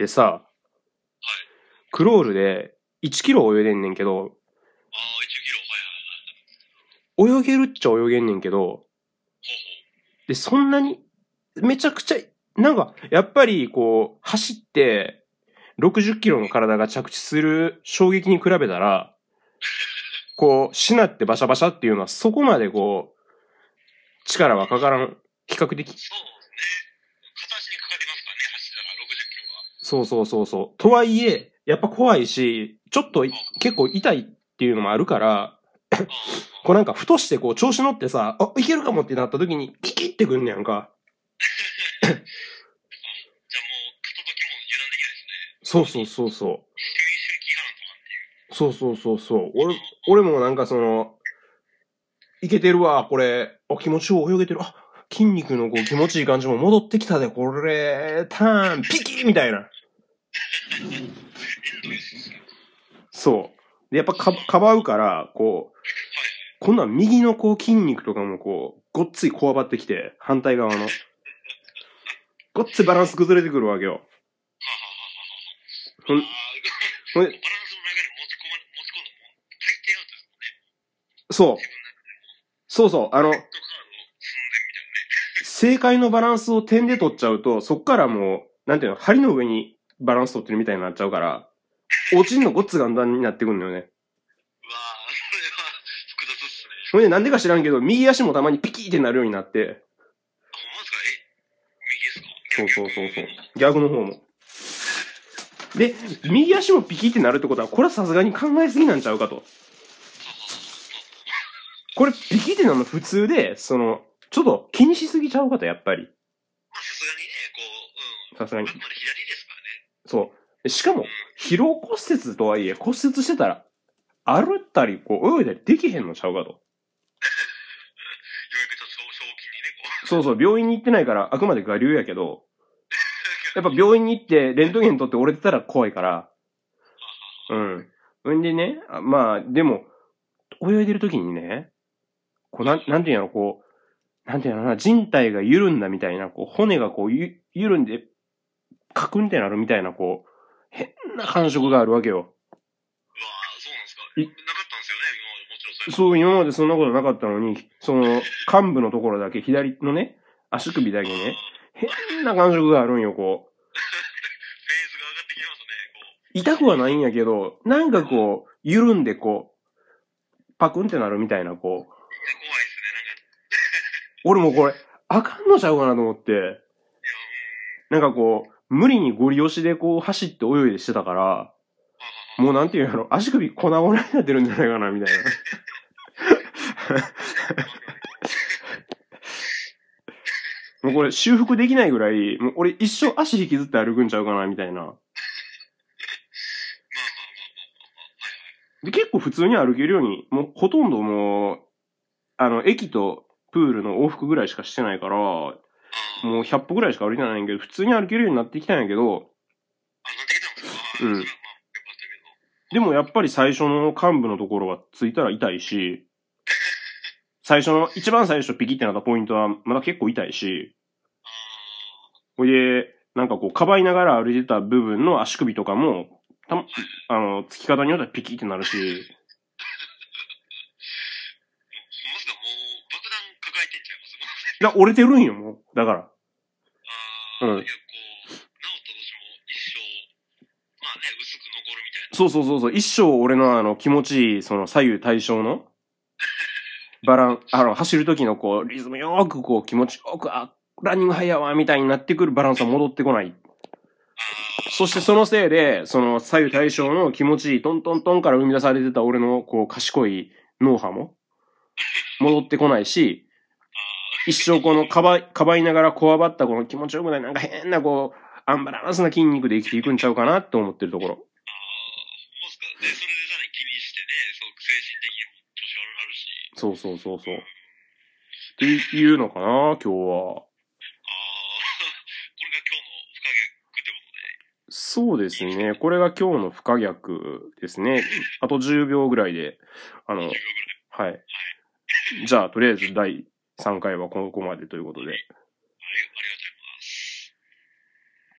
でさ、クロールで1キロ泳いでんねんけど、ああ、1キロ、はいはいはい。泳げるっちゃ泳げんねんけど、で、そんなに、めちゃくちゃ、なんか、やっぱりこう、走って、60キロの体が着地する衝撃に比べたら、こう、しなってバシャバシャっていうのはそこまでこう、力はかからん、比較的。そうですね。片足にかかりますからね、走ったら60キロが。そうそうそうそう。とはいえ、やっぱ怖いし、ちょっとい結構痛いっていうのもあるから、こうなんかふとしてこう調子乗ってさ、あ、いけるかもってなった時にピキってくんねやんか。じゃあもう、片時も油断できないですね。そうそうそうそう。そうそうそうそう。俺、俺もなんかその、いけてるわ、これ。あ、気持ちよく泳げてる。あ、筋肉のこう気持ちいい感じも戻ってきたで、これ、ターン、ピキーみたいな。そう。で、やっぱか、かばうから、こう、はいはい。今度は右のこう筋肉とかもこう、ごっついこわばってきて、反対側の。ごっついバランス崩れてくるわけよ。ほん。ほん。そう。そうそう。あの。正解のバランスを点で取っちゃうと、そっからもう、なんていうの、針の上にバランス取ってるみたいになっちゃうから、落ちんのごっつ簡単になってくるんだよね。うわぁ、それは複雑っすね。ほんで、なんでか知らんけど、右足もたまにピキーってなるようになって、あ、ほんまですか？え？右ですか？そうそうそうそう。逆の方も。で、右足もピキーってなるってことは、これはさすがに考えすぎなんちゃうかと。これ、ピキーってなるの普通で、その、ちょっと気にしすぎちゃうかと、やっぱり。まあ、さすがにね、こう、うん。さすがに左。そう。しかも、疲労骨折とはいえ、骨折してたら、歩ったり、こう、泳いだりできへんのちゃうかと。そうそう、病院に行ってないから、あくまで我流やけど、やっぱ病院に行って、レントゲン取って折れてたら怖いから、うん。んでね、あまあ、でも、泳いでる時にね、こう、なん、なんていうの、こう、なんていうのかな、人体が緩んだみたいな、こう、骨がこう、ゆ、緩んで、カクンってなるみたいな、こう、変な感触があるわけよ。うわぁ、そうなんですか。いなかったんですよね、今までもちろんそう、今までそんなことなかったのに、その、幹部のところだけ、左のね、足首だけね、変な感触があるんよ、こう。フェーズが上がってきますね、こう。痛くはないんやけど、なんかこう、緩んでこう、パクンってなるみたいな、こう。いや怖いですね、なんか。俺もこれ、あかんのちゃうかなと思って。なんかこう、無理にゴリ押しでこう走って泳いでしてたから、もうなんていうの、足首粉々になってるんじゃないかな、みたいな。もうこれ修復できないぐらい、もう俺一生足引きずって歩くんちゃうかな、みたいな。で、結構普通に歩けるように、もうほとんどもう、あの、駅とプールの往復ぐらいしかしてないから、もう100歩ぐらいしか歩いてないんやけど、普通に歩けるようになってきたんやけど、うん。でもやっぱり最初の幹部のところはついたら痛いし、最初の、一番最初ピキってなったポイントはまだ結構痛いし、あほいで、なんかこう、かばいながら歩いてた部分の足首とかも、たま、あの、つき方によってはピキってなるし、あ、ほんまですかもう、爆弾抱えてんちゃいますもうだ折れてるんよ、もう。だから。ああ、うんいや、こう、治ったとしても一生、まあね、薄く残るみたいな。そうそうそうそう、一生俺のあの、気持ちいい、その左右対称の、バラン、あの、走る時のこう、リズムよーくこう、気持ちよく、あ、ランニングハイヤーは、みたいになってくるバランスは戻ってこない。あそしてそのせいで、その左右対称の気持ちいいトントントンから生み出されてた俺のこう賢い脳波も戻ってこないし、一生このかばい、かばいながらこわばったこの気持ちよくないなんか変なこう、アンバランスな筋肉で生きていくんちゃうかなって思ってるところ。あ、ほんまですかで、それでさらに気にしてね、そう、精神的にも調子悪くなるし。そうそうそうそう。っていうのかな今日は。ああ、これが今日の不可逆ってことで。そうですね。これが今日の不可逆ですね。あと10秒ぐらいで、あの10秒ぐらい。、はい。じゃあ、とりあえず第3回はここまでということで。